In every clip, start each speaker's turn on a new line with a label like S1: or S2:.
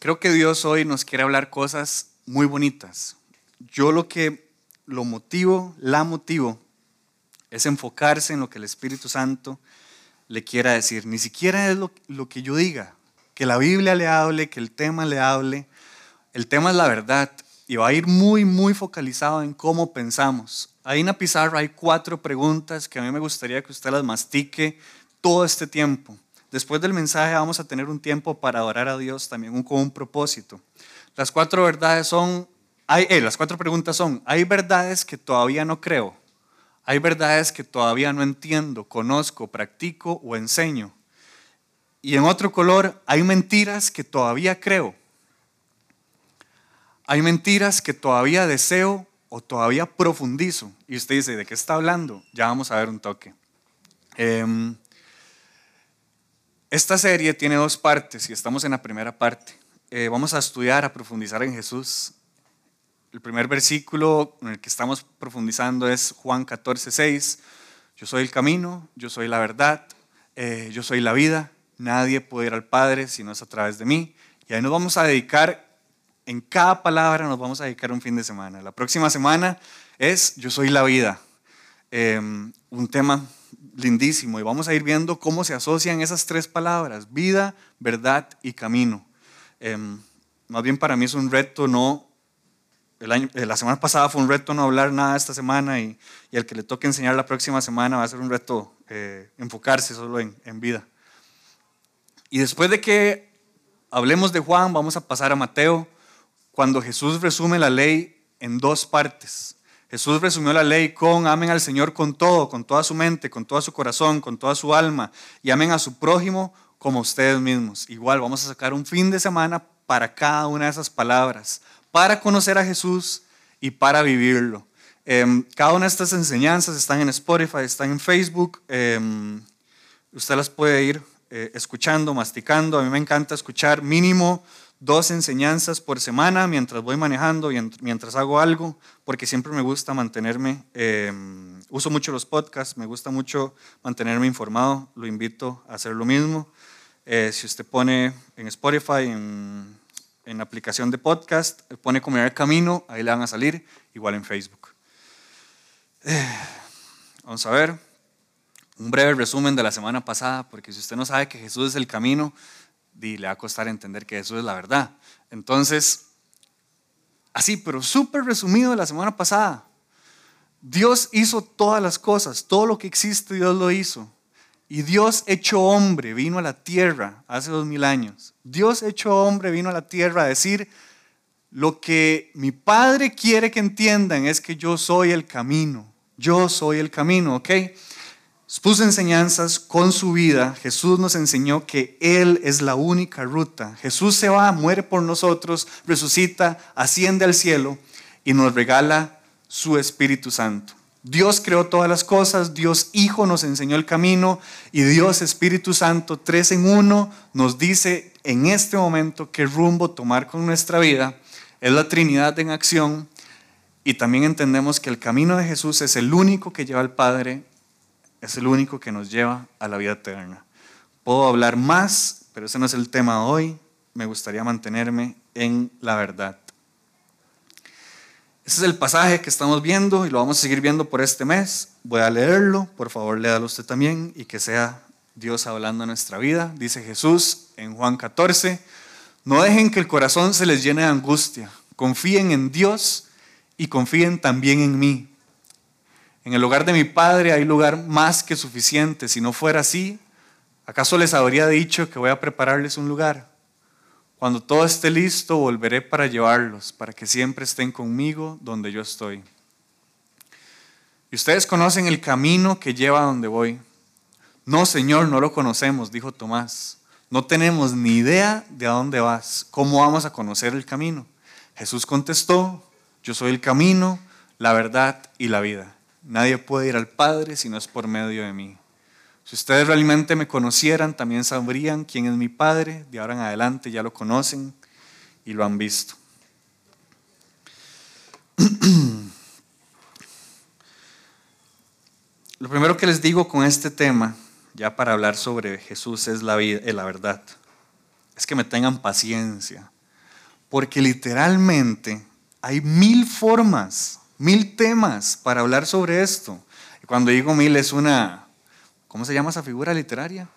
S1: Creo que Dios hoy nos quiere hablar cosas muy bonitas. Yo lo que lo motivo, la motivo, es enfocarse en lo que el Espíritu Santo le quiera decir. Ni siquiera es lo, lo que yo diga, que la Biblia le hable, que el tema le hable. El tema es la verdad y va a ir muy, muy focalizado en cómo pensamos. Ahí en la pizarra hay cuatro preguntas que a mí me gustaría que usted las mastique todo este tiempo. Después del mensaje vamos a tener un tiempo para adorar a Dios también con un propósito. Las cuatro verdades son, hay, eh, las cuatro preguntas son, hay verdades que todavía no creo, hay verdades que todavía no entiendo, conozco, practico o enseño. Y en otro color, hay mentiras que todavía creo. Hay mentiras que todavía deseo o todavía profundizo. Y usted dice, ¿de qué está hablando? Ya vamos a ver un toque. Eh, esta serie tiene dos partes y estamos en la primera parte. Eh, vamos a estudiar, a profundizar en Jesús. El primer versículo en el que estamos profundizando es Juan 14, 6. Yo soy el camino, yo soy la verdad, eh, yo soy la vida. Nadie puede ir al Padre si no es a través de mí. Y ahí nos vamos a dedicar, en cada palabra nos vamos a dedicar un fin de semana. La próxima semana es Yo soy la vida. Eh, un tema lindísimo y vamos a ir viendo cómo se asocian esas tres palabras, vida, verdad y camino. Em, más bien para mí es un reto no, el año, eh, la semana pasada fue un reto no hablar nada esta semana y, y, el que le toque enseñar la próxima semana va a ser un reto eh, enfocarse solo en, en vida. Y después de que hablemos de Juan, vamos a pasar a Mateo, cuando Jesús resume la ley en dos partes. Jesús resumió la ley con amen al Señor con todo, con toda su mente, con todo su corazón, con toda su alma, y amen a su prójimo como ustedes mismos. Igual vamos a sacar un fin de semana para cada una de esas palabras, para conocer a Jesús y para vivirlo. Eh, cada una de estas enseñanzas están en Spotify, están en Facebook. Eh, usted las puede ir eh, escuchando, masticando. A mí me encanta escuchar mínimo dos enseñanzas por semana mientras voy manejando, y mientras hago algo, porque siempre me gusta mantenerme, eh, uso mucho los podcasts, me gusta mucho mantenerme informado, lo invito a hacer lo mismo. Eh, si usted pone en Spotify, en, en aplicación de podcast, pone Comunidad Camino, ahí le van a salir, igual en Facebook. Eh, vamos a ver, un breve resumen de la semana pasada, porque si usted no sabe que Jesús es el camino, y le va a costar entender que eso es la verdad. Entonces, así, pero súper resumido de la semana pasada. Dios hizo todas las cosas, todo lo que existe Dios lo hizo. Y Dios hecho hombre vino a la tierra hace dos mil años. Dios hecho hombre vino a la tierra a decir, lo que mi Padre quiere que entiendan es que yo soy el camino. Yo soy el camino, ¿ok? Puso enseñanzas con su vida. Jesús nos enseñó que Él es la única ruta. Jesús se va, muere por nosotros, resucita, asciende al cielo y nos regala su Espíritu Santo. Dios creó todas las cosas, Dios Hijo nos enseñó el camino y Dios Espíritu Santo, tres en uno, nos dice en este momento qué rumbo tomar con nuestra vida. Es la Trinidad en acción y también entendemos que el camino de Jesús es el único que lleva al Padre es el único que nos lleva a la vida eterna. Puedo hablar más, pero ese no es el tema de hoy. Me gustaría mantenerme en la verdad. Ese es el pasaje que estamos viendo y lo vamos a seguir viendo por este mes. Voy a leerlo, por favor léalo usted también y que sea Dios hablando en nuestra vida. Dice Jesús en Juan 14, no dejen que el corazón se les llene de angustia, confíen en Dios y confíen también en mí. En el hogar de mi padre hay lugar más que suficiente. Si no fuera así, ¿acaso les habría dicho que voy a prepararles un lugar? Cuando todo esté listo, volveré para llevarlos, para que siempre estén conmigo donde yo estoy. Y ustedes conocen el camino que lleva a donde voy. No, Señor, no lo conocemos, dijo Tomás. No tenemos ni idea de a dónde vas. ¿Cómo vamos a conocer el camino? Jesús contestó, yo soy el camino, la verdad y la vida. Nadie puede ir al Padre si no es por medio de mí. Si ustedes realmente me conocieran, también sabrían quién es mi Padre. De ahora en adelante ya lo conocen y lo han visto. Lo primero que les digo con este tema, ya para hablar sobre Jesús, es la, vida, la verdad. Es que me tengan paciencia. porque literalmente hay mil formas, mil temas para hablar sobre esto. Y cuando digo mil es una, ¿cómo se llama esa figura literaria?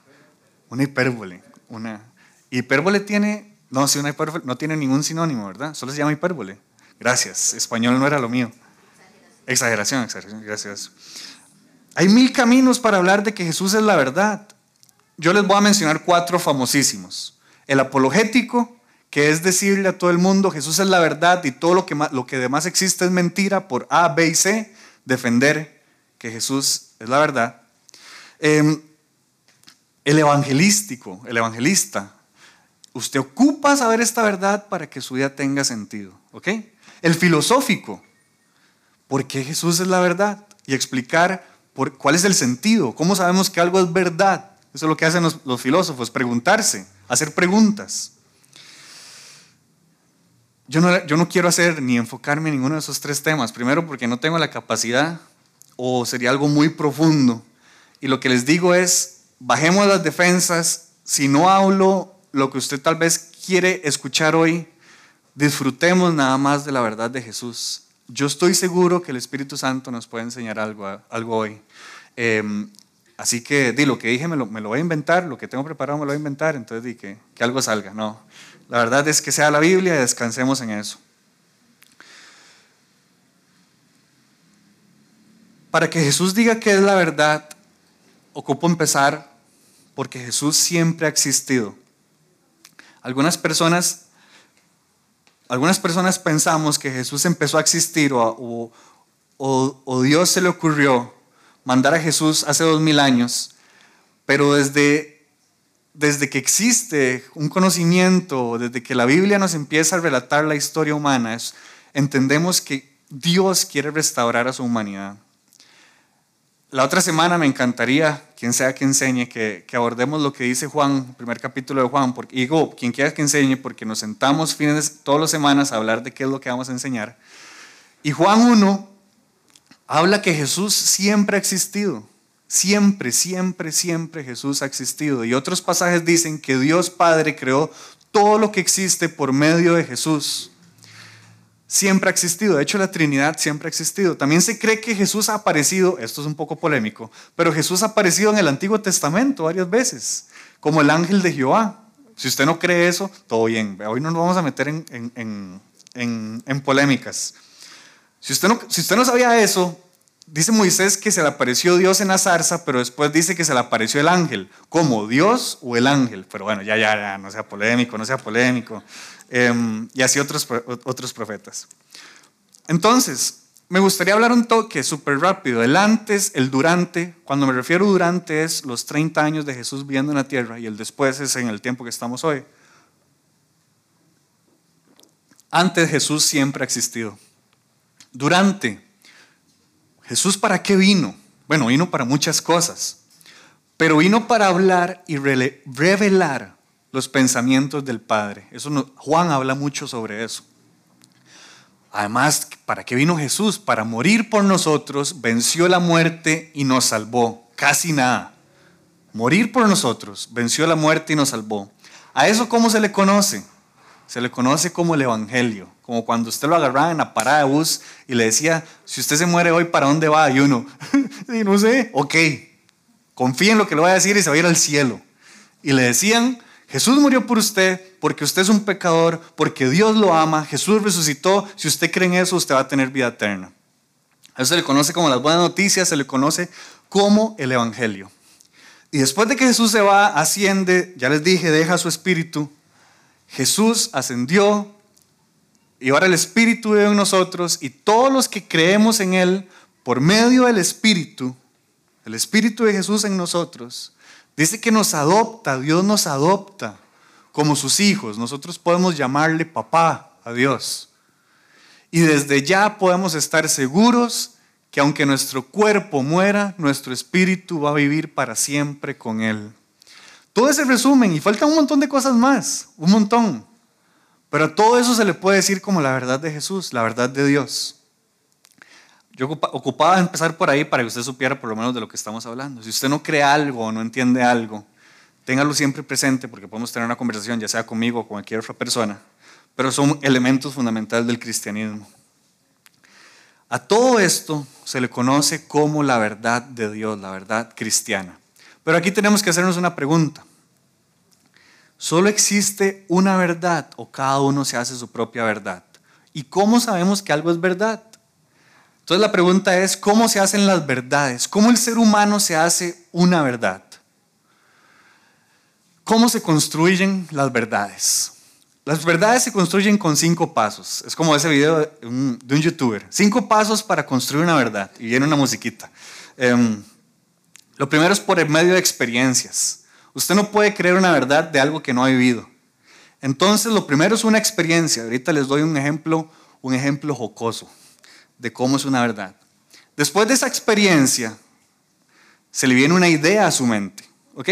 S1: Una hipérbole. Una hipérbole tiene, no, si una hipérbole no tiene ningún sinónimo, ¿verdad? Solo se llama hipérbole. Gracias, español no era lo mío. Exageración, exageración, gracias. Hay mil caminos para hablar de que Jesús es la verdad. Yo les voy a mencionar cuatro famosísimos. El apologético, que es decirle a todo el mundo, Jesús es la verdad y todo lo que, lo que demás existe es mentira por A, B y C, defender que Jesús es la verdad. Em, el evangelístico, el evangelista, usted ocupa saber esta verdad para que su vida tenga sentido, ¿ok? El filosófico, ¿por qué Jesús es la verdad? Y explicar cuál es el sentido, cómo sabemos que algo es verdad. Eso es lo que hacen los, los filósofos, preguntarse, hacer preguntas. Yo no, yo no quiero hacer ni enfocarme en ninguno de esos tres temas. Primero porque no tengo la capacidad o sería algo muy profundo. Y lo que les digo es, bajemos las defensas. Si no hablo lo que usted tal vez quiere escuchar hoy, disfrutemos nada más de la verdad de Jesús. Yo estoy seguro que el Espíritu Santo nos puede enseñar algo, algo hoy. Em, así que di lo que dije, me lo, me lo, voy a inventar, lo que tengo preparado me lo voy a inventar, entonces di que, que algo salga. No, la verdad es que sea la Biblia y descansemos en eso. Para que Jesús diga que es la verdad, ocupo empezar porque Jesús siempre ha existido. Algunas personas, algunas personas pensamos que Jesús empezó a existir o, o, o Dios se le ocurrió mandar a Jesús hace dos mil años, pero desde desde que existe un conocimiento, desde que la Biblia nos empieza a relatar la historia humana, entendemos que Dios quiere restaurar a su humanidad. La otra semana me encantaría, quien sea que enseñe, que, abordemos lo que dice Juan, primer capítulo de Juan. Porque, digo, quien quiera que enseñe, porque nos sentamos fines, todas las semanas a hablar de qué es lo que vamos a enseñar. Y Juan 1 habla que Jesús siempre ha existido. Siempre, siempre, siempre Jesús ha existido. Y otros pasajes dicen que Dios Padre creó todo lo que existe por medio de Jesús. Siempre ha existido. De hecho, la Trinidad siempre ha existido. También se cree que Jesús ha aparecido, esto es un poco polémico, pero Jesús ha aparecido en el Antiguo Testamento varias veces, como el ángel de Jehová. Si usted no cree eso, todo bien. Hoy no nos vamos a meter en, en, polémicas. Si usted, no, si usted no sabía eso, dice Moisés que se le apareció Dios en la zarza, pero después dice que se le apareció el ángel. ¿Cómo? ¿Dios o el ángel? Pero bueno, ya, ya, ya no sea polémico, no sea polémico. Em, y así otros, otros profetas. Entonces, me gustaría hablar un toque súper rápido. El antes, el durante. Cuando me refiero durante es los 30 años de Jesús viviendo en la tierra y el después es en el tiempo que estamos hoy. Antes Jesús siempre ha existido. Durante Jesús para qué vino? Bueno, vino para muchas cosas, pero vino para hablar y revelar los pensamientos del Padre. Eso Juan habla mucho sobre eso. Además, ¿para qué vino Jesús? Para morir por nosotros, venció la muerte y nos salvó. Casi nada. Morir por nosotros, venció la muerte y nos salvó. ¿A eso cómo se le conoce? Se le conoce como el Evangelio, como cuando usted lo agarraba en la parada de bus y le decía, si usted se muere hoy, ¿para dónde va? Y uno, y no sé, ok, confía en lo que le voy a decir y se va a ir al cielo. Y le decían, Jesús murió por usted porque usted es un pecador, porque Dios lo ama, Jesús resucitó, si usted cree en eso, usted va a tener vida eterna. Eso se le conoce como las buenas noticias, se le conoce como el Evangelio. Y después de que Jesús se va, asciende, ya les dije, deja su espíritu, Jesús ascendió y ahora el Espíritu vive en nosotros y todos los que creemos en Él por medio del Espíritu, el Espíritu de Jesús en nosotros, dice que nos adopta, Dios nos adopta como sus hijos. Nosotros podemos llamarle papá a Dios. Y desde ya podemos estar seguros que aunque nuestro cuerpo muera, nuestro espíritu va a vivir para siempre con Él. Todo ese resumen, y falta un montón de cosas más, un montón. Pero a todo eso se le puede decir como la verdad de Jesús, la verdad de Dios. Yo ocupaba empezar por ahí para que usted supiera por lo menos de lo que estamos hablando. Si usted no cree algo o no entiende algo, téngalo siempre presente porque podemos tener una conversación, ya sea conmigo o con cualquier otra persona. pero son elementos fundamentales del cristianismo. A todo esto se le conoce como la verdad de Dios, la verdad cristiana. Pero aquí tenemos que hacernos una pregunta. ¿Solo existe una verdad o cada uno se hace su propia verdad? ¿Y cómo sabemos que algo es verdad? Entonces la pregunta es, ¿cómo se hacen las verdades? ¿Cómo el ser humano se hace una verdad? ¿Cómo se construyen las verdades? Las verdades se construyen con cinco pasos. Es como ese video de un, youtuber. Cinco pasos para construir una verdad. Y viene una musiquita. Em, lo primero es por el medio de experiencias. Usted no puede creer una verdad de algo que no ha vivido. Entonces, lo primero es una experiencia. Ahorita les doy un ejemplo, un ejemplo jocoso de cómo es una verdad. Después de esa experiencia, se le viene una idea a su mente, ¿ok?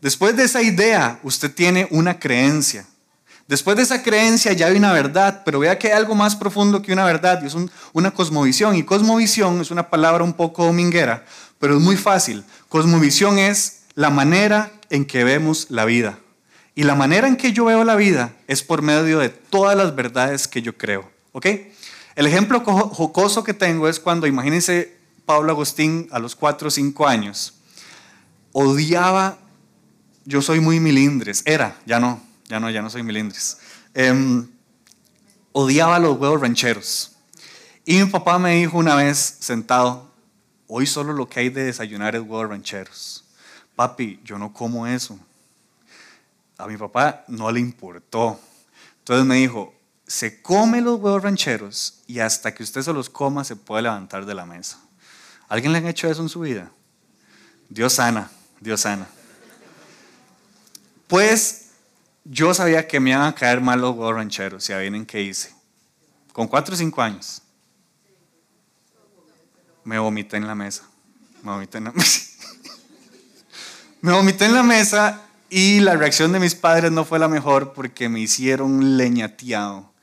S1: Después de esa idea, usted tiene una creencia. Después de esa creencia ya hay una verdad, pero vea que hay algo más profundo que una verdad y es una cosmovisión. Y cosmovisión es una palabra un poco dominguera, pero es muy fácil. Cosmovisión es la manera en que vemos la vida. Y la manera en que yo veo la vida es por medio de todas las verdades que yo creo. ¿Ok? El ejemplo jocoso que tengo es cuando, imagínense, Pablo Agustín a los 4 o 5 años, odiaba, yo soy muy milindres, era, ya no, ya no, ya no soy milindres, em, odiaba los huevos rancheros. Y mi papá me dijo una vez sentado, hoy solo lo que hay de desayunar es huevos rancheros. Papi, yo no como eso. A mi papá no le importó. Entonces me dijo, se come los huevos rancheros y hasta que usted se los coma se puede levantar de la mesa. ¿Alguien le han hecho eso en su vida? Dios sana, Dios sana. Pues yo sabía que me iban a caer mal los huevos rancheros, ya vienen qué hice. Con cuatro o cinco años. Me vomité en la mesa. Me vomité en la mesa. me vomité en la mesa y la reacción de mis padres no fue la mejor porque me hicieron leñateado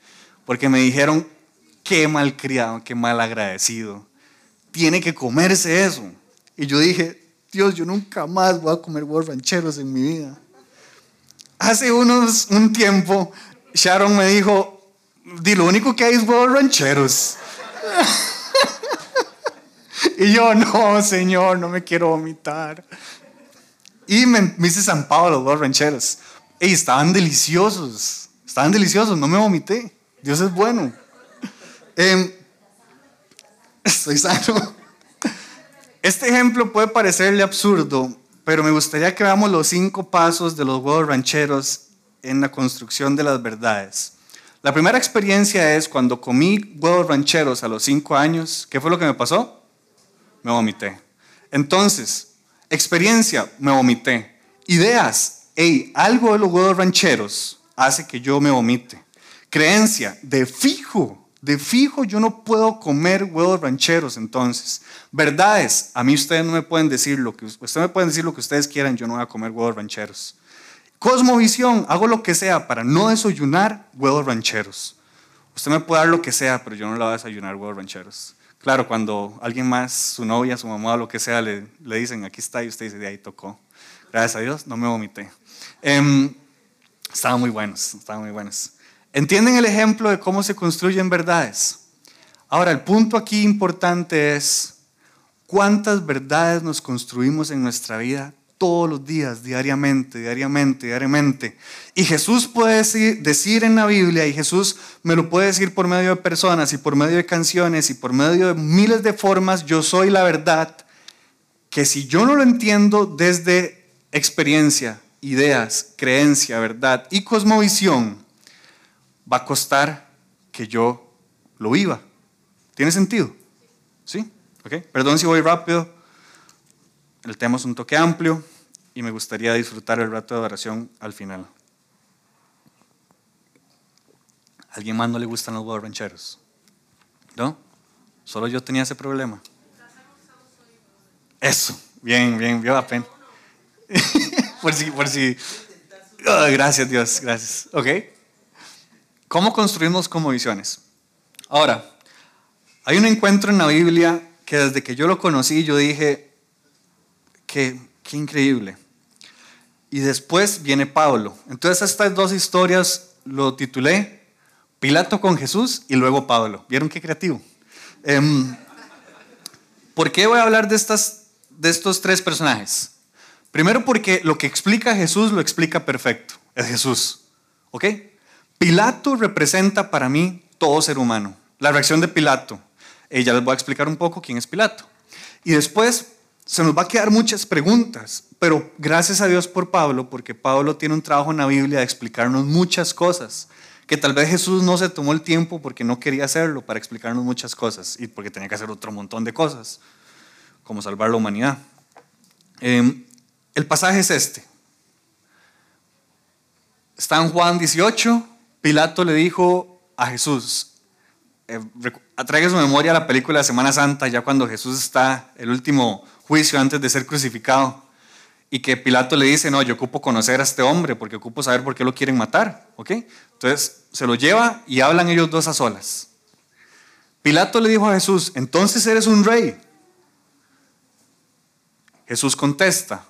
S1: porque me dijeron, qué mal criado, qué mal agradecido. Tiene que comerse eso. Y yo dije, Dios, yo nunca más voy a comer huevos rancheros en mi vida. Hace unos, un tiempo, Sharon me dijo, di lo único que hay es huevos rancheros. Y yo, no, Señor, no me quiero vomitar. Y me, hice zampado los huevos rancheros. Y estaban deliciosos, estaban deliciosos, no me vomité. Dios es bueno. Em, estoy sano. Este ejemplo puede parecerle absurdo, pero me gustaría que veamos los cinco pasos de los huevos rancheros en la construcción de las verdades. La primera experiencia es cuando comí huevos rancheros a los cinco años. ¿Qué fue lo que me pasó? Me vomité. Entonces, experiencia, me vomité. Ideas, hey, algo de los huevos rancheros hace que yo me vomite creencia, de fijo, de fijo yo no puedo comer huevos rancheros entonces. Verdades, a mí ustedes no me pueden decir lo que ustedes me pueden decir lo que ustedes quieran, yo no voy a comer huevos rancheros. Cosmovisión, hago lo que sea para no desayunar huevos rancheros. Usted me puede dar lo que sea, pero yo no le voy a desayunar huevos rancheros. Claro, cuando alguien más, su novia, su mamá, lo que sea, le, le dicen, aquí está, y usted dice, de ahí tocó. Gracias a Dios, no me vomité. Eh, estaban muy buenos, estaban muy buenos. ¿Entienden el ejemplo de cómo se construyen verdades? Ahora, el punto aquí importante es cuántas verdades nos construimos en nuestra vida todos los días, diariamente, diariamente, diariamente. Y Jesús puede decir, en la Biblia, y Jesús me lo puede decir por medio de personas y por medio de canciones y por medio de miles de formas, yo soy la verdad, que si yo no lo entiendo desde experiencia, ideas, creencia, verdad y cosmovisión, va a costar que yo lo viva. ¿Tiene sentido? ¿Sí? ¿Ok? Perdón si voy rápido. El tema es un toque amplio y me gustaría disfrutar el rato de oración al final. ¿A ¿Alguien más no le gustan los huevos rancheros? ¿No? Solo yo tenía ese problema. Eso, bien, bien, vio pena. por si, por si. Oh, gracias Dios, gracias. ¿Ok? ¿Cómo construimos como visiones? Ahora, hay un encuentro en la Biblia que desde que yo lo conocí yo dije, que qué increíble. Y después viene Pablo. Entonces estas dos historias lo titulé Pilato con Jesús y luego Pablo. ¿Vieron qué creativo? Em, ¿Por qué voy a hablar de, estas, de estos tres personajes? Primero porque lo que explica Jesús lo explica perfecto. Es Jesús. ¿Ok? Pilato representa para mí todo ser humano. La reacción de Pilato. Eh, ya les voy a explicar un poco quién es Pilato. Y después se nos va a quedar muchas preguntas, pero gracias a Dios por Pablo, porque Pablo tiene un trabajo en la Biblia de explicarnos muchas cosas que tal vez Jesús no se tomó el tiempo porque no quería hacerlo para explicarnos muchas cosas y porque tenía que hacer otro montón de cosas, como salvar la humanidad. Em, el pasaje es este. Está en Juan 18, Pilato le dijo a Jesús, eh, atraiga su memoria a la película de Semana Santa, ya cuando Jesús está, el último juicio antes de ser crucificado y que Pilato le dice, no, yo ocupo conocer a este hombre porque ocupo saber por qué lo quieren matar, ¿ok? Entonces se lo lleva y hablan ellos dos a solas. Pilato le dijo a Jesús, entonces eres un rey. Jesús contesta,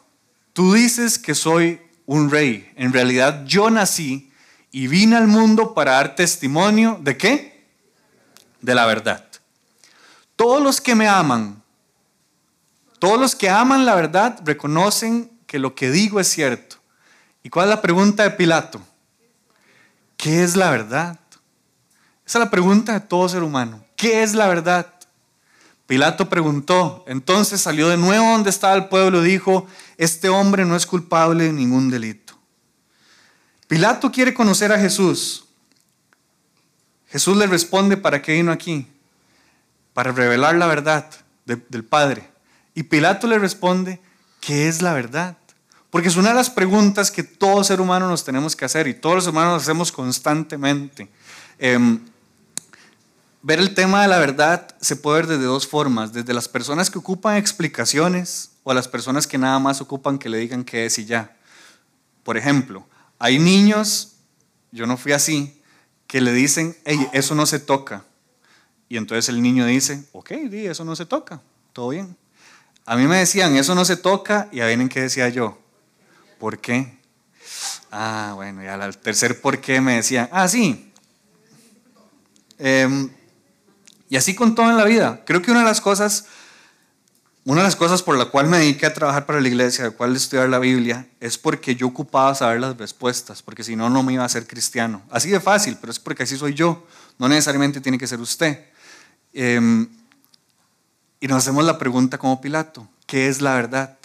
S1: tú dices que soy un rey. En realidad yo nací y vine al mundo para dar testimonio de qué? De la verdad. Todos los que me aman, todos los que aman la verdad reconocen que lo que digo es cierto. ¿Y cuál es la pregunta de Pilato? ¿Qué es la verdad? Esa es la pregunta de todo ser humano. ¿Qué es la verdad? Pilato preguntó, entonces salió de nuevo donde estaba el pueblo y dijo, este hombre no es culpable de ningún delito. Pilato quiere conocer a Jesús. Jesús le responde, ¿para qué vino aquí? Para revelar la verdad del Padre. Y Pilato le responde, ¿qué es la verdad? Porque es una de las preguntas que todo ser humano nos tenemos que hacer y todos los humanos nos hacemos constantemente. Em, ver el tema de la verdad se puede ver desde dos formas, desde las personas que ocupan explicaciones o a las personas que nada más ocupan que le digan qué es y ya. Por ejemplo, hay niños, yo no fui así, que le dicen, hey, eso no se toca. Y entonces el niño dice, ok, eso no se toca, todo bien. A mí me decían, eso no se toca, y a ver en qué decía yo, ¿Por qué? Ah, bueno, y al tercer por qué me decían, ah, sí. Em, y así con todo en la vida. Creo que una de las cosas, una de las cosas por la cual me dediqué a trabajar para la iglesia, de cual estudiar la Biblia, es porque yo ocupaba saber las respuestas, porque si no, no me iba a ser cristiano. Así de fácil, pero es porque así soy yo. No necesariamente tiene que ser usted. Em, y nos hacemos la pregunta como Pilato, ¿qué es la verdad?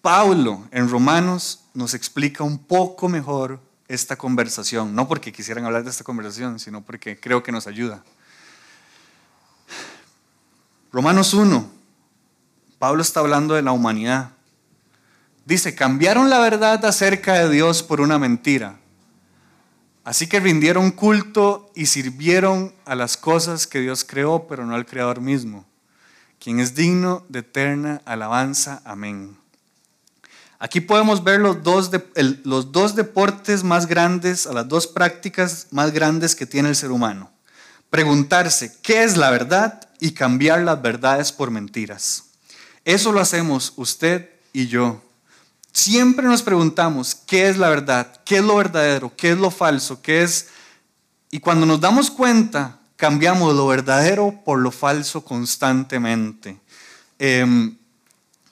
S1: Pablo en Romanos nos explica un poco mejor esta conversación, no porque quisieran hablar de esta conversación, sino porque creo que nos ayuda. Romanos 1, Pablo está hablando de la humanidad. Dice, cambiaron la verdad acerca de Dios por una mentira. Así que rindieron culto y sirvieron a las cosas que Dios creó, pero no al Creador mismo, quien es digno de eterna alabanza. Amén. Aquí podemos ver los dos, los dos deportes más grandes, a las dos prácticas más grandes que tiene el ser humano. Preguntarse qué es la verdad y cambiar las verdades por mentiras. Eso lo hacemos usted y yo. Siempre nos preguntamos qué es la verdad, qué es lo verdadero, qué es lo falso, qué es... Y cuando nos damos cuenta, cambiamos lo verdadero por lo falso constantemente. Eh,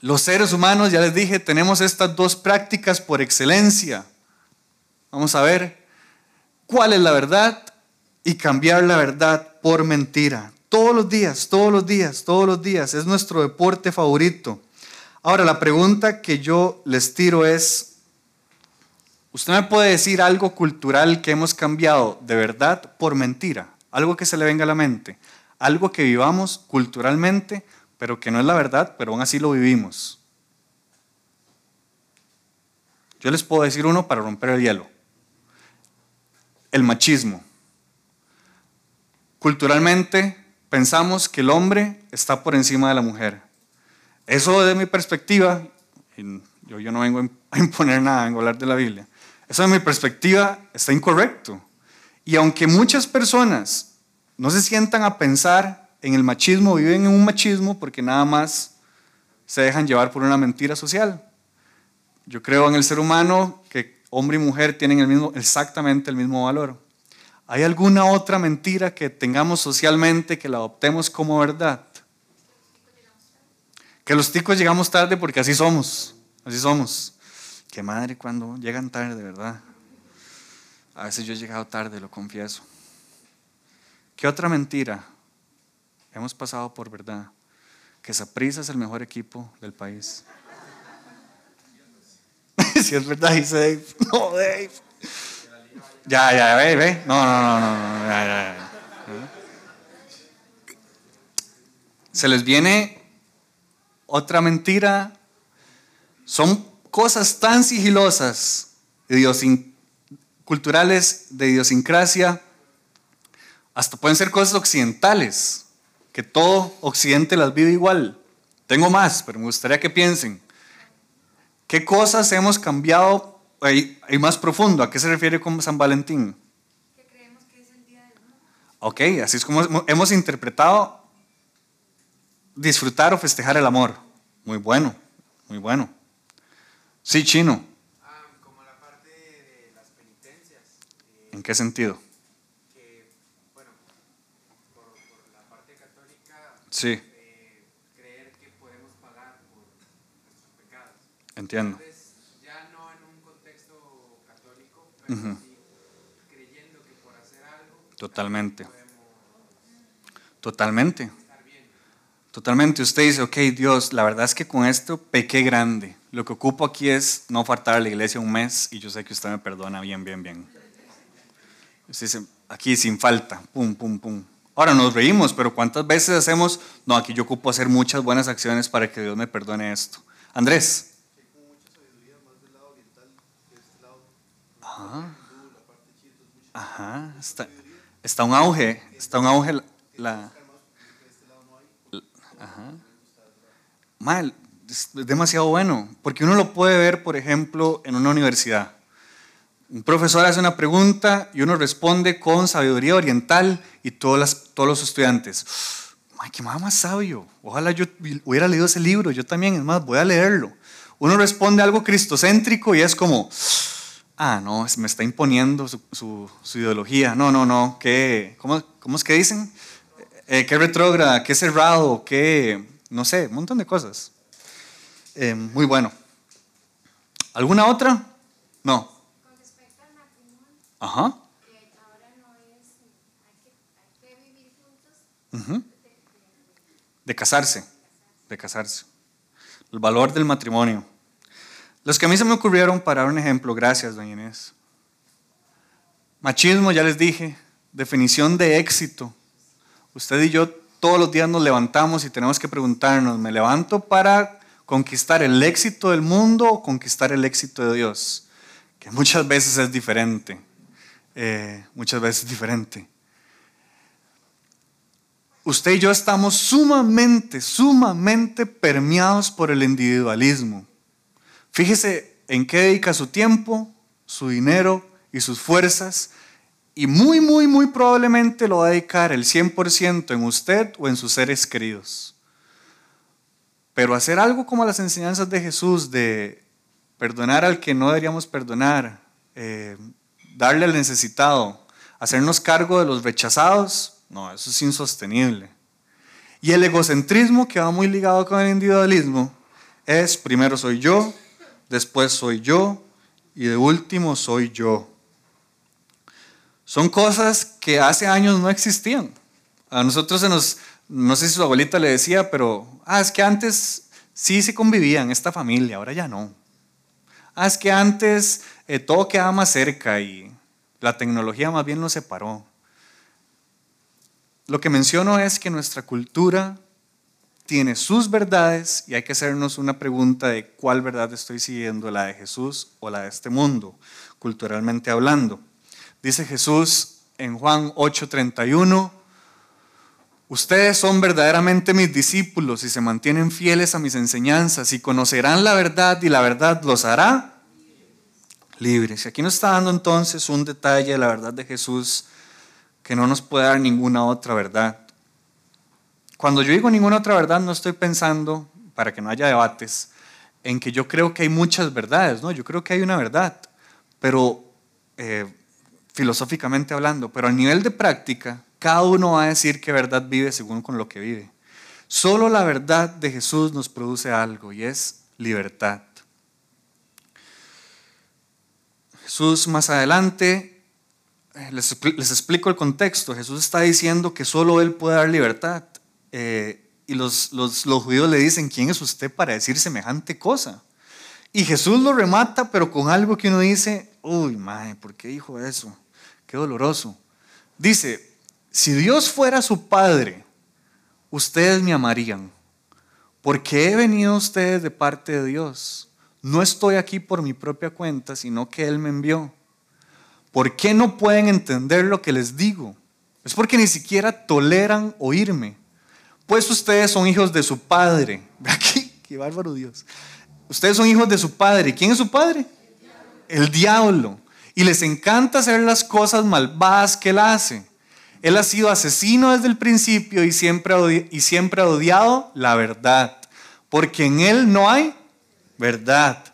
S1: los seres humanos, ya les dije, tenemos estas dos prácticas por excelencia. Vamos a ver cuál es la verdad y cambiar la verdad por mentira. Todos los días, todos los días, todos los días. Es nuestro deporte favorito. Ahora, la pregunta que yo les tiro es, ¿usted me puede decir algo cultural que hemos cambiado de verdad por mentira? Algo que se le venga a la mente. Algo que vivamos culturalmente pero que no es la verdad, pero aún así lo vivimos. Yo les puedo decir uno para romper el hielo. El machismo. Culturalmente pensamos que el hombre está por encima de la mujer. Eso de mi perspectiva, yo, no vengo a imponer nada, vengo a hablar de la Biblia. Eso de mi perspectiva está incorrecto. Y aunque muchas personas no se sientan a pensar en el machismo, viven en un machismo porque nada más se dejan llevar por una mentira social. Yo creo en el ser humano que hombre y mujer tienen el mismo, exactamente el mismo valor. ¿Hay alguna otra mentira que tengamos socialmente que la adoptemos como verdad? Que los ticos llegamos tarde porque así somos, así somos. Qué madre cuando llegan tarde, de verdad. A veces yo he llegado tarde, lo confieso. ¿Qué otra mentira hemos pasado por verdad? Que Saprissa es el mejor equipo del país. si es verdad, dice Dave. No, Dave. Ya, ya, ve, ve. No, no, no, no, ya. Se les viene otra mentira. Son cosas tan sigilosas, culturales, de idiosincrasia, hasta pueden ser cosas occidentales, que todo occidente las vive igual. Tengo más, pero me gustaría que piensen. ¿Qué cosas hemos cambiado ahí, más profundo? ¿A qué se refiere con San Valentín? Que creemos que es el día del amor. Ok, así es como hemos interpretado disfrutar o festejar el amor. Muy bueno, muy bueno. Sí, chino.
S2: Ah, como la parte de las penitencias.
S1: Eh, ¿En qué sentido?
S2: Que, bueno, por, por, la parte católica.
S1: Sí.
S2: Eh, creer que podemos pagar por nuestros pecados.
S1: Entiendo.
S2: Entonces, ya no en un contexto católico, pero uh -huh. sí creyendo que por hacer algo.
S1: Totalmente. Totalmente. Totalmente. Usted dice, ok, Dios, la verdad es que con esto pequé grande. Lo que ocupo aquí es no faltar a la iglesia un mes y yo sé que usted me perdona bien, bien, bien. Aquí sin falta, pum, pum, pum. Ahora nos reímos, pero ¿cuántas veces hacemos, no, aquí yo ocupo hacer muchas buenas acciones para que Dios me perdone esto? Andrés. Ajá. Ajá. Está, está un auge, está un auge la, la Ajá. Mal, es demasiado bueno, porque uno lo puede ver, por ejemplo, en una universidad. Un profesor hace una pregunta y uno responde con sabiduría oriental y todos, los estudiantes, ¡ay, qué más sabio! Ojalá yo hubiera leído ese libro, yo también, es más, voy a leerlo. Uno responde algo cristocéntrico y es como, ah, no, me está imponiendo su ideología. No, no, no, ¿qué, cómo, ¿cómo es que dicen? Eh, qué retrógrada, qué cerrado, qué, no sé, un montón de cosas. Eh, muy bueno. ¿Alguna otra? No.
S3: Con respecto al matrimonio,
S1: Ajá.
S3: que ahora no es, hay que, hay que vivir juntos,
S1: Ujú. De casarse, de casarse. El valor del matrimonio. Los que a mí se me ocurrieron para dar un ejemplo, gracias, doña Inés. Machismo, ya les dije, definición de éxito. Usted y yo todos los días nos levantamos y tenemos que preguntarnos, ¿me levanto para conquistar el éxito del mundo o conquistar el éxito de Dios? Que muchas veces es diferente. Eh, muchas veces es diferente. Usted y yo estamos sumamente, sumamente permeados por el individualismo. Fíjese en qué dedica su tiempo, su dinero y sus fuerzas y muy, muy, muy probablemente lo va a dedicar el 100% en usted o en sus seres queridos. Pero hacer algo como las enseñanzas de Jesús de perdonar al que no deberíamos perdonar, eh, darle al necesitado, hacernos cargo de los rechazados, no, eso es insostenible. Y el egocentrismo que va muy ligado con el individualismo es primero soy yo, después soy yo y de último soy yo. Son cosas que hace años no existían. A nosotros se nos, no sé si su abuelita le decía, pero, ah, es que antes sí se convivían esta familia, ahora ya no. Ah, es que antes eh, todo quedaba más cerca y la tecnología más bien nos separó. Lo que menciono es que nuestra cultura tiene sus verdades y hay que hacernos una pregunta de cuál verdad estoy siguiendo, la de Jesús o la de este mundo, culturalmente hablando. Dice Jesús en Juan 8:31, ustedes son verdaderamente mis discípulos y se mantienen fieles a mis enseñanzas y conocerán la verdad y la verdad los hará libres. Y aquí nos está dando entonces un detalle de la verdad de Jesús que no nos puede dar ninguna otra verdad. Cuando yo digo ninguna otra verdad, no estoy pensando, para que no haya debates, en que yo creo que hay muchas verdades, ¿no? Yo creo que hay una verdad, pero eh, filosóficamente hablando, pero a nivel de práctica, cada uno va a decir qué verdad vive según con lo que vive. Solo la verdad de Jesús nos produce algo y es libertad. Jesús más adelante, eh, les, explico el contexto, Jesús está diciendo que solo Él puede dar libertad. Eh, y los, los, judíos le dicen, ¿quién es usted para decir semejante cosa? Y Jesús lo remata, pero con algo que uno dice, uy, madre, ¿por qué dijo eso? Qué doloroso. Dice, si Dios fuera su padre, ustedes me amarían, porque he venido a ustedes de parte de Dios. No estoy aquí por mi propia cuenta, sino que Él me envió. ¿Por qué no pueden entender lo que les digo? Es porque ni siquiera toleran oírme. Pues ustedes son hijos de su padre. Qué, qué bárbaro Dios. Ustedes son hijos de su padre. ¿Quién es su padre? El diablo. Y les encanta hacer las cosas malvadas que él hace. Él ha sido asesino desde el principio siempre, y siempre ha odiado la verdad. Porque en él no hay verdad.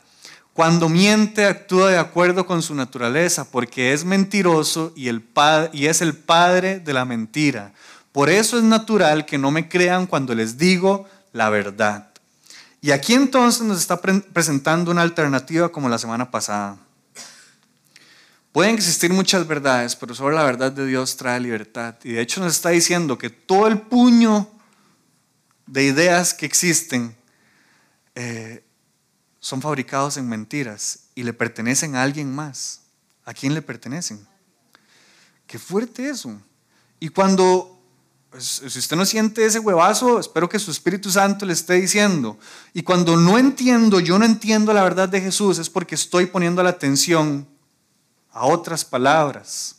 S1: Cuando miente actúa de acuerdo con su naturaleza porque es mentiroso y, el y es el padre de la mentira. Por eso es natural que no me crean cuando les digo la verdad. Y aquí entonces nos está presentando una alternativa como la semana pasada. Pueden existir muchas verdades, pero solo la verdad de Dios trae libertad. Y de hecho nos está diciendo que todo el puño de ideas que existen eh, son fabricados en mentiras y le pertenecen a alguien más. ¿A quién le pertenecen? Qué fuerte eso. Y cuando pues, si usted no siente ese huevazo, espero que su Espíritu Santo le esté diciendo. Y cuando no entiendo, yo no entiendo la verdad de Jesús, es porque estoy poniendo la atención a otras palabras,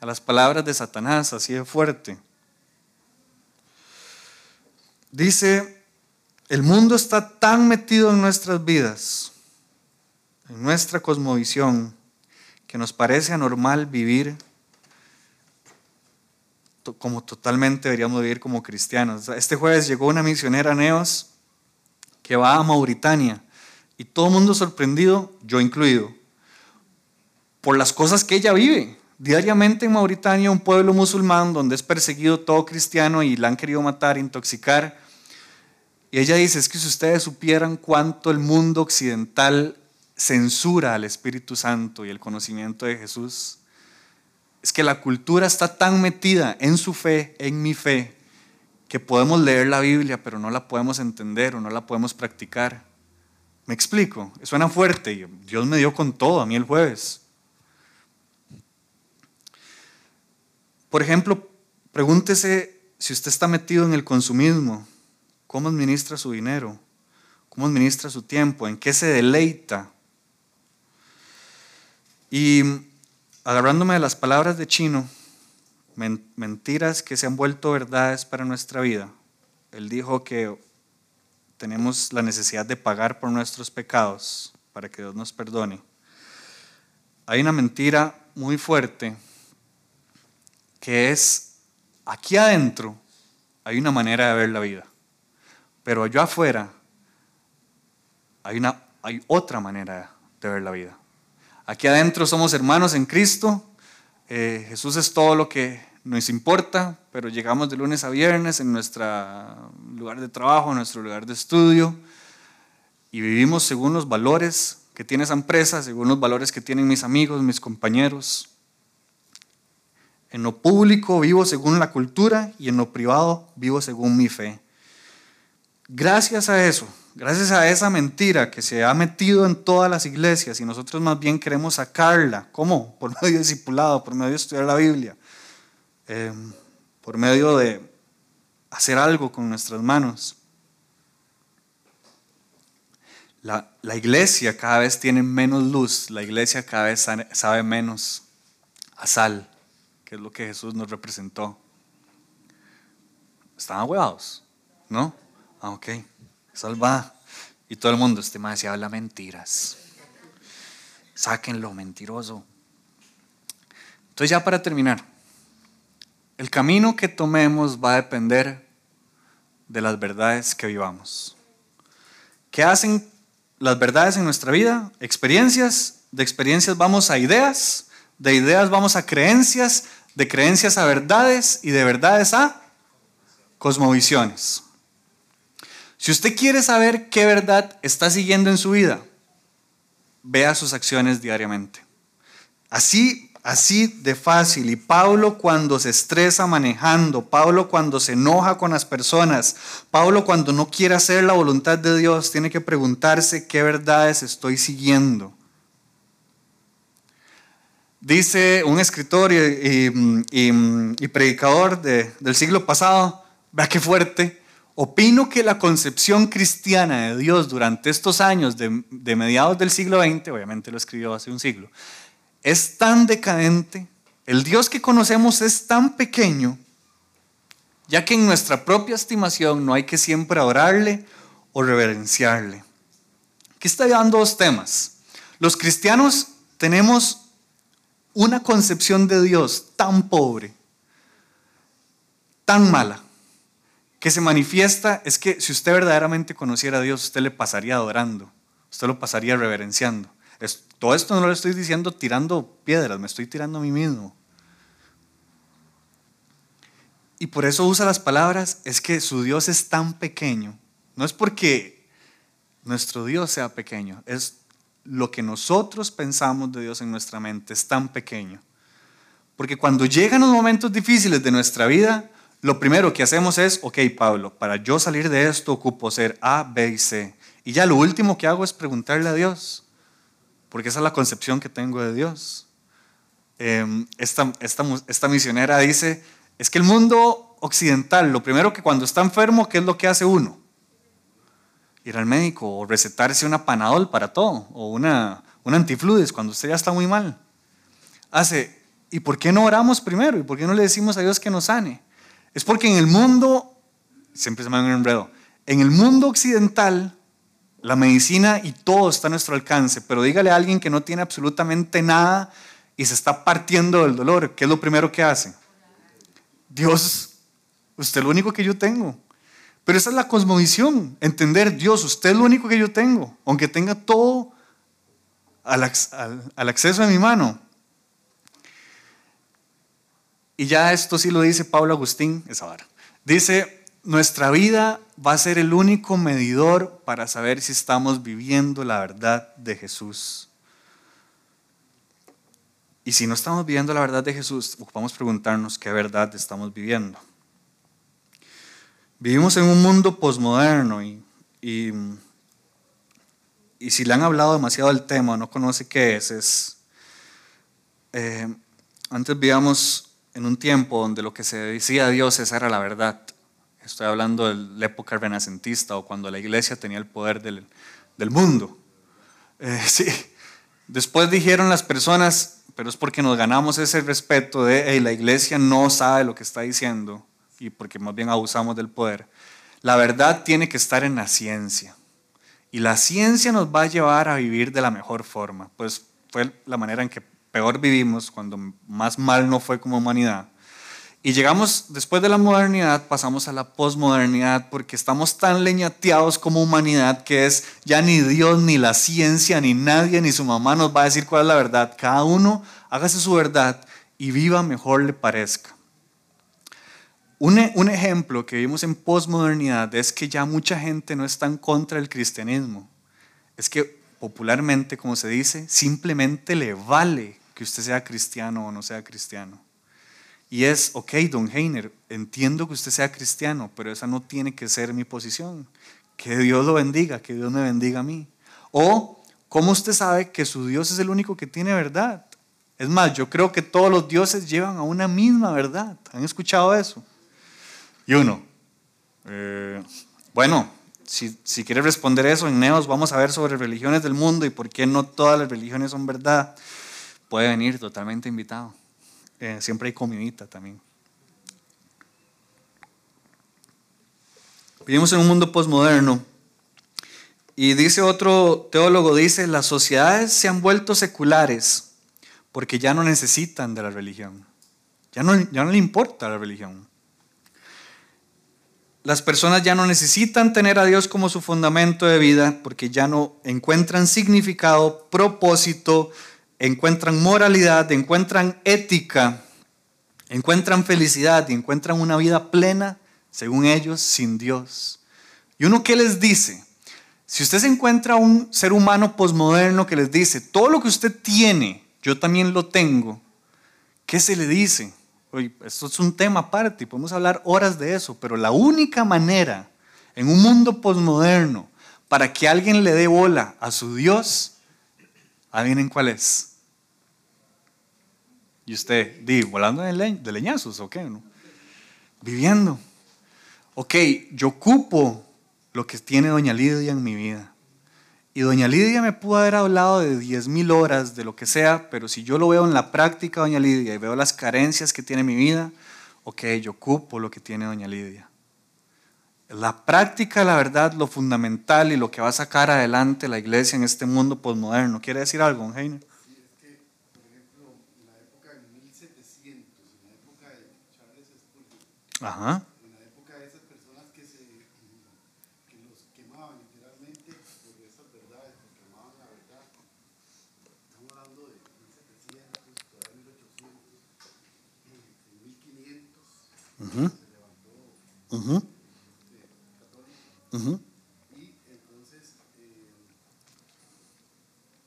S1: a las palabras de Satanás, así de fuerte. Dice, el mundo está tan metido en nuestras vidas, en nuestra cosmovisión, que nos parece anormal vivir como totalmente deberíamos vivir como cristianos. Este jueves llegó una misionera Neos que va a Mauritania y todo el mundo sorprendido, yo incluido, por las cosas que ella vive. Diariamente en Mauritania, un pueblo musulmán donde es perseguido todo cristiano y la han querido matar, intoxicar. Y ella dice, es que si ustedes supieran cuánto el mundo occidental censura al Espíritu Santo y el conocimiento de Jesús, es que la cultura está tan metida en su fe, en mi fe, que podemos leer la Biblia, pero no la podemos entender o no la podemos practicar. ¿Me explico? Suena fuerte. Dios me dio con todo a mí el jueves. Por ejemplo, pregúntese si usted está metido en el consumismo, ¿cómo administra su dinero? ¿Cómo administra su tiempo? ¿En qué se deleita? Y agarrándome de las palabras de Chino, mentiras que se han vuelto verdades para nuestra vida. Él dijo que tenemos la necesidad de pagar por nuestros pecados para que Dios nos perdone. Hay una mentira muy fuerte que es, aquí adentro hay una manera de ver la vida, pero allá afuera hay, una, hay otra manera de ver la vida. Aquí adentro somos hermanos en Cristo. Eh, Jesús es todo lo que nos importa, pero llegamos de lunes a viernes en nuestro lugar de trabajo, en nuestro lugar de estudio, y vivimos según los valores que tiene esa empresa, según los valores que tienen mis amigos, mis compañeros. En lo público vivo según la cultura y en lo privado vivo según mi fe. Gracias a eso, gracias a esa mentira que se ha metido en todas las iglesias y nosotros más bien queremos sacarla. ¿Cómo? Por medio de discipulado, por medio de estudiar la Biblia, em, por medio de hacer algo con nuestras manos. La, iglesia cada vez tiene menos luz, la iglesia cada vez sabe menos a sal, que es lo que Jesús nos representó. ¿Están huevados? ¿No? Ah, ok salva. Y todo el mundo, este más se habla mentiras. Sáquenlo, mentiroso. Entonces ya para terminar, el camino que tomemos va a depender de las verdades que vivamos. ¿Qué hacen las verdades en nuestra vida? Experiencias. De experiencias vamos a ideas. De ideas vamos a creencias, de creencias a verdades y de verdades a cosmovisiones. Si usted quiere saber qué verdad está siguiendo en su vida, vea sus acciones diariamente. Así, así de fácil. Y Pablo cuando se estresa manejando, Pablo cuando se enoja con las personas, Pablo cuando no quiere hacer la voluntad de Dios, tiene que preguntarse qué verdades estoy siguiendo. Dice un escritor y, predicador del siglo pasado, vea qué fuerte, opino que la concepción cristiana de Dios durante estos años de, mediados del siglo XX, obviamente lo escribió hace un siglo, es tan decadente, el Dios que conocemos es tan pequeño, ya que en nuestra propia estimación no hay que siempre orarle o reverenciarle. Aquí está dando dos temas. Los cristianos tenemos una concepción de Dios tan pobre, tan mala, que se manifiesta es que si usted verdaderamente conociera a Dios, usted le pasaría adorando, usted lo pasaría reverenciando. todo esto no lo estoy diciendo tirando piedras, me estoy tirando a mí mismo. Y por eso usa las palabras, es que su Dios es tan pequeño. No es porque nuestro Dios sea pequeño, es lo que nosotros pensamos de Dios en nuestra mente es tan pequeño. Porque cuando llegan los momentos difíciles de nuestra vida, lo primero que hacemos es, ok, Pablo, para yo salir de esto ocupo ser A, B y C. Y ya lo último que hago es preguntarle a Dios, porque esa es la concepción que tengo de Dios. Em, esta, misionera dice, es que el mundo occidental, lo primero que cuando está enfermo, ¿qué es lo que hace uno? ir al médico o recetarse una panadol para todo o una, un antifludes cuando usted ya está muy mal. Hace, ¿y por qué no oramos primero? ¿Y por qué no le decimos a Dios que nos sane? Es porque en el mundo, siempre se me un enredo, en el mundo occidental, la medicina y todo está a nuestro alcance, pero dígale a alguien que no tiene absolutamente nada y se está partiendo del dolor, ¿qué es lo primero que hace? Dios, usted es lo único que yo tengo. Pero esa es la cosmovisión, entender, Dios, usted es lo único que yo tengo, aunque tenga todo al, acceso de mi mano. Y ya esto sí lo dice Pablo Agustín, esa vara. Dice, nuestra vida va a ser el único medidor para saber si estamos viviendo la verdad de Jesús. Y si no estamos viviendo la verdad de Jesús, ocupamos preguntarnos qué verdad estamos viviendo. Vivimos en un mundo posmoderno y, y, si le han hablado demasiado del tema, no conoce qué es, es eh, antes vivíamos en un tiempo donde lo que se decía a Dios era la verdad. Estoy hablando de la época renacentista o cuando la iglesia tenía el poder del, mundo. Eh, sí. Después dijeron las personas, pero es porque nos ganamos ese respeto de la iglesia no sabe lo que está diciendo y porque más bien abusamos del poder. La verdad tiene que estar en la ciencia. Y la ciencia nos va a llevar a vivir de la mejor forma. Pues fue la manera en que peor vivimos, cuando más mal no fue como humanidad. Y llegamos, después de la modernidad, pasamos a la posmodernidad porque estamos tan leñateados como humanidad que es ya ni Dios, ni la ciencia, ni nadie, ni su mamá nos va a decir cuál es la verdad. Cada uno hágase su verdad y viva mejor le parezca. Un, ejemplo que vimos en posmodernidad es que ya mucha gente no está en contra del cristianismo. Es que popularmente, como se dice, simplemente le vale que usted sea cristiano o no sea cristiano. Y es, ok, don Heiner, entiendo que usted sea cristiano, pero esa no tiene que ser mi posición. Que Dios lo bendiga, que Dios me bendiga a mí. O, ¿cómo usted sabe que su Dios es el único que tiene verdad? Es más, yo creo que todos los dioses llevan a una misma verdad. ¿Han escuchado eso? Y uno, eh, bueno, si, si quieres responder eso, en Neos vamos a ver sobre religiones del mundo y por qué no todas las religiones son verdad. Puede venir totalmente invitado. Eh, siempre hay comidita también. Vivimos en un mundo posmoderno y dice otro teólogo, dice, las sociedades se han vuelto seculares porque ya no necesitan de la religión. Ya no, ya no le importa la religión. Las personas ya no necesitan tener a Dios como su fundamento de vida porque ya no encuentran significado, propósito encuentran moralidad, encuentran ética, encuentran felicidad y encuentran una vida plena, según ellos, sin Dios. ¿Y uno qué les dice? Si usted se encuentra un ser humano posmoderno que les dice, todo lo que usted tiene, yo también lo tengo, ¿qué se le dice? Oye, esto es un tema aparte y podemos hablar horas de eso, pero la única manera en un mundo posmoderno para que alguien le dé bola a su Dios, adivinen cuál es. Y usted, di, volando de, de leñazos, ¿o qué? No? Viviendo. Ok, yo ocupo lo que tiene Doña Lidia en mi vida. Y Doña Lidia me pudo haber hablado de 10.000 horas, de lo que sea, pero si yo lo veo en la práctica, Doña Lidia, y veo las carencias que tiene mi vida, ok, yo ocupo lo que tiene Doña Lidia. La práctica, la verdad, lo fundamental y lo que va a sacar adelante la iglesia en este mundo posmoderno. ¿Quiere decir algo, Heiner?
S4: Sí, es que, por ejemplo, en la época de 1700, en la época de Charles Spurgeon,
S1: Ajá.
S4: en la época de esas personas que, se, que los quemaban literalmente por esas verdades, que quemaban la verdad. Estamos hablando de 1700, todavía 1800, en 1500
S1: Ujú,
S4: se levantó
S1: ujú,
S4: este, católico
S1: ujú.
S4: y entonces, eh,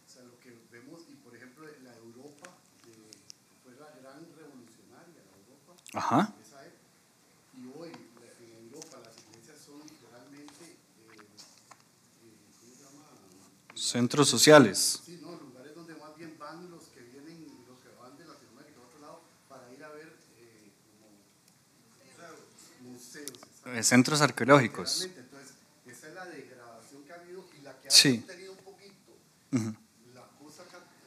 S4: o sea, lo que vemos, y por ejemplo, la Europa, eh, fue la gran revolucionaria, la Europa,
S1: Ajá.
S4: esa época. Y hoy la- en Europa las iglesias son realmente, eh, eh, ¿cómo se llama?
S1: Centros sociales.
S4: Sí, no, lugares donde más bien van los que vienen, los que van de Latinoamérica a otro lado para ir a ver eh, como museos.
S1: eh, Centros arqueológicos.
S4: Entonces, esa es la degradación que ha habido y la que ha
S1: Sí.
S4: tenido un poquito. La cosa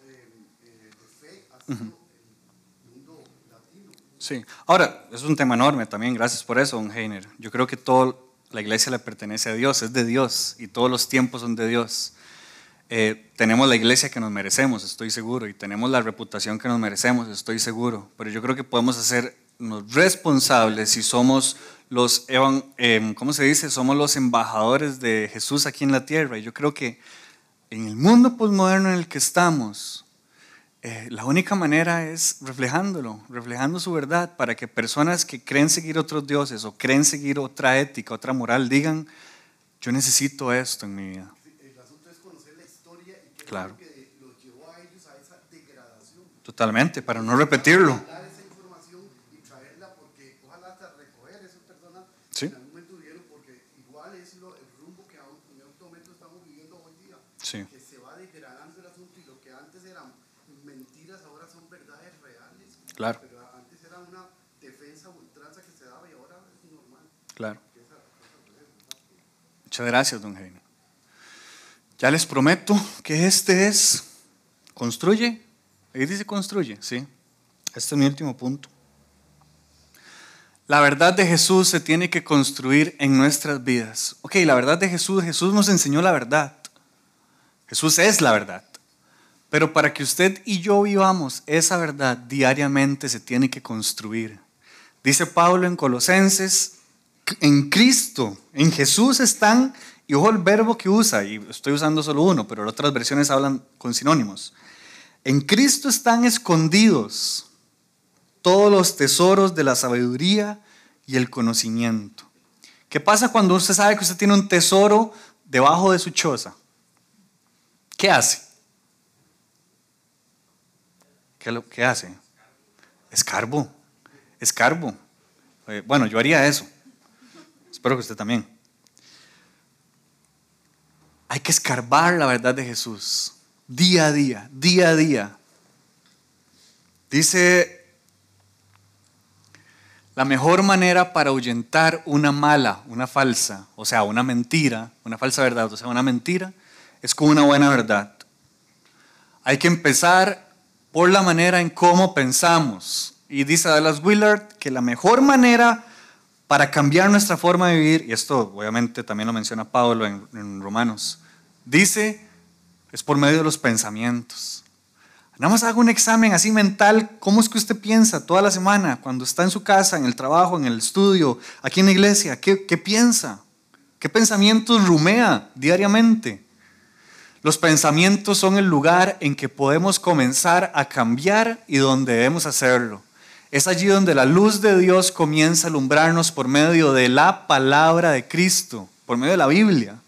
S4: eh, eh, de fe ha sido el mundo latino.
S1: Sí. Ahora, es un tema enorme también, gracias por eso, don Heiner. Yo creo que toda la iglesia le pertenece a Dios, es de Dios y todos los tiempos son de Dios. Eh, tenemos la iglesia que nos merecemos, estoy seguro, y tenemos la reputación que nos merecemos, estoy seguro. Pero yo creo que podemos hacernos responsables si somos los, em, ¿cómo se dice? Somos los embajadores de Jesús aquí en la tierra. Y yo creo que en el mundo posmoderno en el que estamos, eh, la única manera es reflejándolo, reflejando su verdad, para que personas que creen seguir otros dioses o creen seguir otra ética, otra moral, digan, yo necesito esto en mi vida.
S4: Sí, El asunto es conocer la historia y qué
S1: Claro.
S4: es lo que los llevó a ellos a esa degradación.
S1: Totalmente, para no repetirlo. Sí.
S4: que en algún momento vivieron porque igual es lo, el rumbo que aún en momento estamos viviendo hoy día.
S1: Sí.
S4: Que se va degradando el asunto y lo que antes eran mentiras ahora son verdades reales.
S1: Claro.
S4: Pero antes era una defensa ultranza que se daba y ahora es normal.
S1: Claro. Muchas gracias, don Heine. Ya les prometo que este es, construye, ahí dice construye, sí. Este es mi último punto. La verdad de Jesús se tiene que construir en nuestras vidas. Ok, la verdad de Jesús, Jesús nos enseñó la verdad. Jesús es la verdad. Pero para que usted y yo vivamos esa verdad diariamente se tiene que construir. Dice Pablo en Colosenses, en Cristo, en Jesús están, y ojo el verbo que usa, y estoy usando solo uno, pero otras versiones hablan con sinónimos. En Cristo están escondidos todos los tesoros de la sabiduría y el conocimiento. ¿Qué pasa cuando usted sabe que usted tiene un tesoro debajo de su choza? ¿Qué hace? ¿Qué, lo, qué hace? Escarbo. Escarbo. Eh, bueno, yo haría eso. Espero que usted también. Hay que escarbar la verdad de Jesús. Día a día, día a día. Dice, la mejor manera para ahuyentar una mala, una falsa, o sea, una mentira, una falsa verdad, o sea, una mentira, es con una buena verdad. Hay que empezar por la manera en cómo pensamos. Y dice Dallas Willard que la mejor manera para cambiar nuestra forma de vivir, y esto obviamente también lo menciona Pablo en, Romanos, dice, es por medio de los pensamientos. Nada más haga un examen así mental, ¿cómo es que usted piensa toda la semana, cuando está en su casa, en el trabajo, en el estudio, aquí en la iglesia? ¿Qué, qué piensa? ¿Qué pensamientos rumea diariamente? Los pensamientos son el lugar en que podemos comenzar a cambiar y donde debemos hacerlo. Es allí donde la luz de Dios comienza a alumbrarnos por medio de la palabra de Cristo, por medio de la Biblia.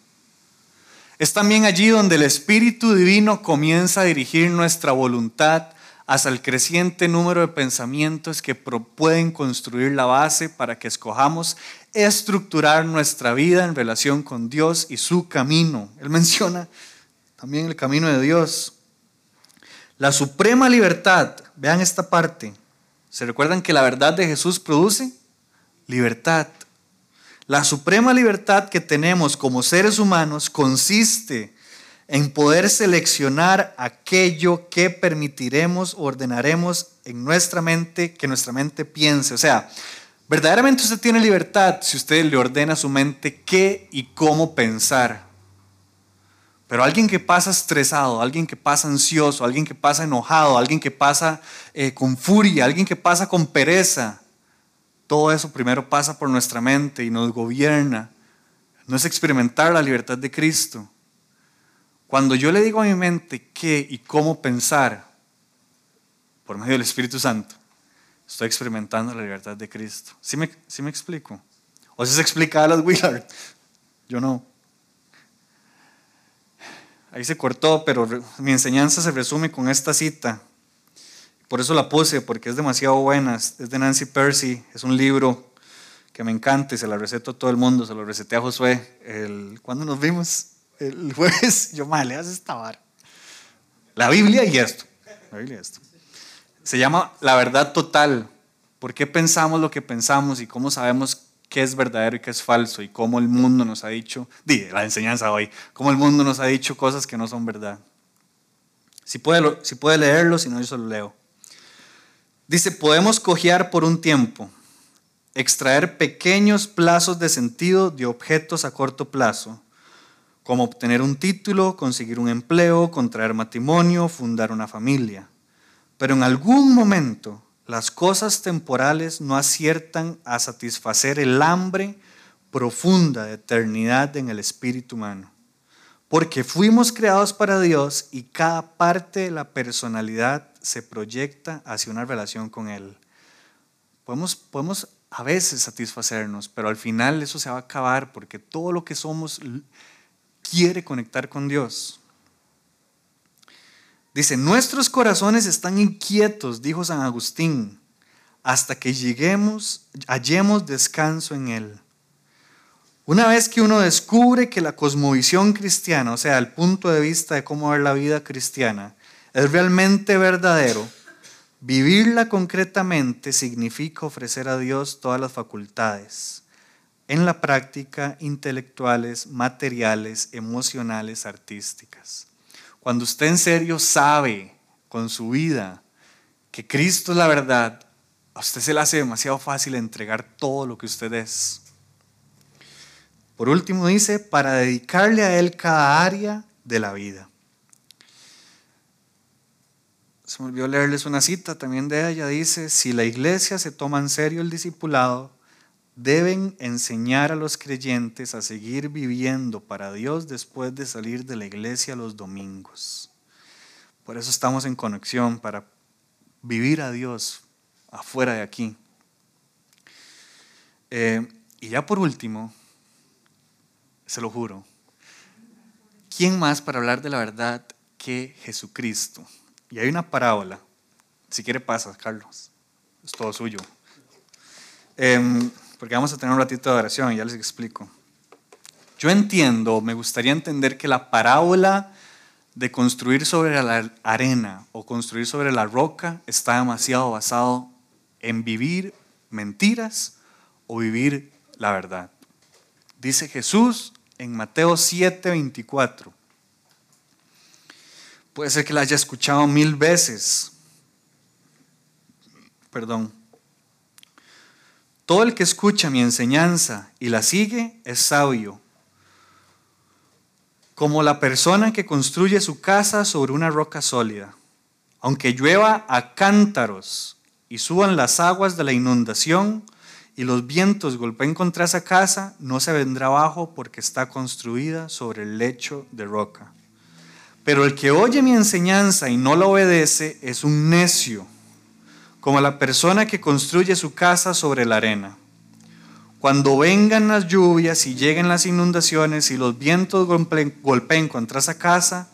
S1: Es también allí donde el Espíritu Divino comienza a dirigir nuestra voluntad hasta el creciente número de pensamientos que pueden construir la base para que escojamos estructurar nuestra vida en relación con Dios y su camino. Él menciona también el camino de Dios. La suprema libertad, vean esta parte, ¿se recuerdan que la verdad de Jesús produce libertad? La suprema libertad que tenemos como seres humanos consiste en poder seleccionar aquello que permitiremos, ordenaremos en nuestra mente, que nuestra mente piense. O sea, verdaderamente usted tiene libertad si usted le ordena a su mente qué y cómo pensar. Pero alguien que pasa estresado, alguien que pasa ansioso, alguien que pasa enojado, alguien que pasa eh, con furia, alguien que pasa con pereza, todo eso primero pasa por nuestra mente y nos gobierna. No es experimentar la libertad de Cristo. Cuando yo le digo a mi mente qué y cómo pensar, por medio del Espíritu Santo, estoy experimentando la libertad de Cristo. ¿Sí me, me explico? ¿O si se explica a las Willard? Yo no. Ahí se cortó, pero mi enseñanza se resume con esta cita. Por eso la puse, porque es demasiado buena. Es de Nancy Percy, es un libro que me encanta y se la receto a todo el mundo. Se lo receté a Josué. El, ¿Cuándo nos vimos? El jueves. Yo, mal, le haces esta vara. La Biblia y esto. La Biblia y esto. Se llama La verdad total. ¿Por qué pensamos lo que pensamos y cómo sabemos qué es verdadero y qué es falso y cómo el mundo nos ha dicho, di, la enseñanza hoy, cómo el mundo nos ha dicho cosas que no son verdad. Si puede, si puede leerlo, si no, yo solo leo. Dice, podemos cojear por un tiempo, extraer pequeños plazos de sentido de objetos a corto plazo, como obtener un título, conseguir un empleo, contraer matrimonio, fundar una familia. Pero en algún momento las cosas temporales no aciertan a satisfacer el hambre profunda de eternidad en el espíritu humano. Porque fuimos creados para Dios y cada parte de la personalidad se proyecta hacia una relación con Él. Podemos, podemos a veces satisfacernos, pero al final eso se va a acabar porque todo lo que somos quiere conectar con Dios. Dice, nuestros corazones están inquietos, dijo San Agustín, hasta que lleguemos, hallemos descanso en Él. Una vez que uno descubre que la cosmovisión cristiana, o sea, el punto de vista de cómo ver la vida cristiana, es realmente verdadero, vivirla concretamente significa ofrecer a Dios todas las facultades, en la práctica intelectuales, materiales, emocionales, artísticas. Cuando usted en serio sabe con su vida que Cristo es la verdad, a usted se le hace demasiado fácil entregar todo lo que usted es. Por último dice, para dedicarle a Él cada área de la vida. Se me olvidó leerles una cita también de ella. Dice, si la iglesia se toma en serio el discipulado, deben enseñar a los creyentes a seguir viviendo para Dios después de salir de la iglesia los domingos. Por eso estamos en conexión, para vivir a Dios afuera de aquí. Eh, y ya por último, se lo juro, ¿quién más para hablar de la verdad que Jesucristo? Y hay una parábola, si quiere pasa, Carlos, es todo suyo. Eh, porque vamos a tener un ratito de oración, ya les explico. Yo entiendo, me gustaría entender que la parábola de construir sobre la arena o construir sobre la roca está demasiado basado en vivir mentiras o vivir la verdad. Dice Jesús en Mateo 7, 24. Puede ser que la haya escuchado mil veces. Perdón. Todo el que escucha mi enseñanza y la sigue es sabio, como la persona que construye su casa sobre una roca sólida. Aunque llueva a cántaros y suban las aguas de la inundación y los vientos golpeen contra esa casa, no se vendrá abajo porque está construida sobre el lecho de roca. Pero el que oye mi enseñanza y no la obedece es un necio, como la persona que construye su casa sobre la arena. Cuando vengan las lluvias y lleguen las inundaciones y los vientos golpeen, golpeen contra esa casa,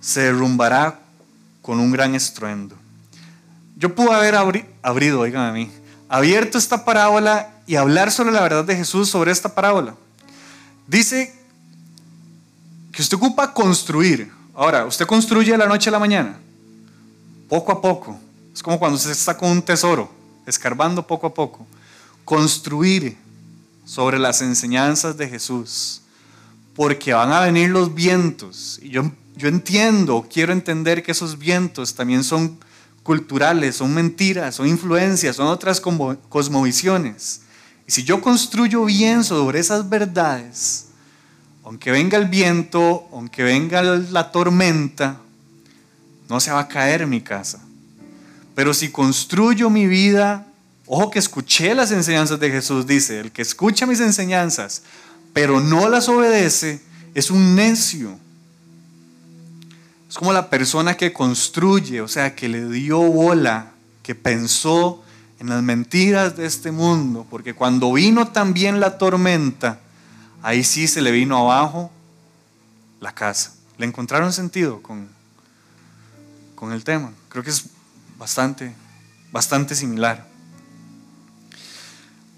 S1: se derrumbará con un gran estruendo. Yo pude haber abri- abrido, oigan a mí, abierto esta parábola y hablar sobre la verdad de Jesús sobre esta parábola. Dice que usted ocupa construir. Ahora, usted construye de la noche a la mañana, poco a poco. Es como cuando usted está con un tesoro, escarbando poco a poco. Construir sobre las enseñanzas de Jesús, porque van a venir los vientos. Y yo, yo entiendo, quiero entender que esos vientos también son culturales, son mentiras, son influencias, son otras cosmovisiones. Y si yo construyo bien sobre esas verdades, aunque venga el viento, aunque venga la tormenta, no se va a caer mi casa. Pero si construyo mi vida, ojo que escuché las enseñanzas de Jesús, dice, el que escucha mis enseñanzas, pero no las obedece, es un necio. Es como la persona que construye, o sea, que le dio bola, que pensó en las mentiras de este mundo, porque cuando vino también la tormenta, ahí sí se le vino abajo la casa. ¿Le encontraron sentido con, con el tema? Creo que es bastante, bastante similar.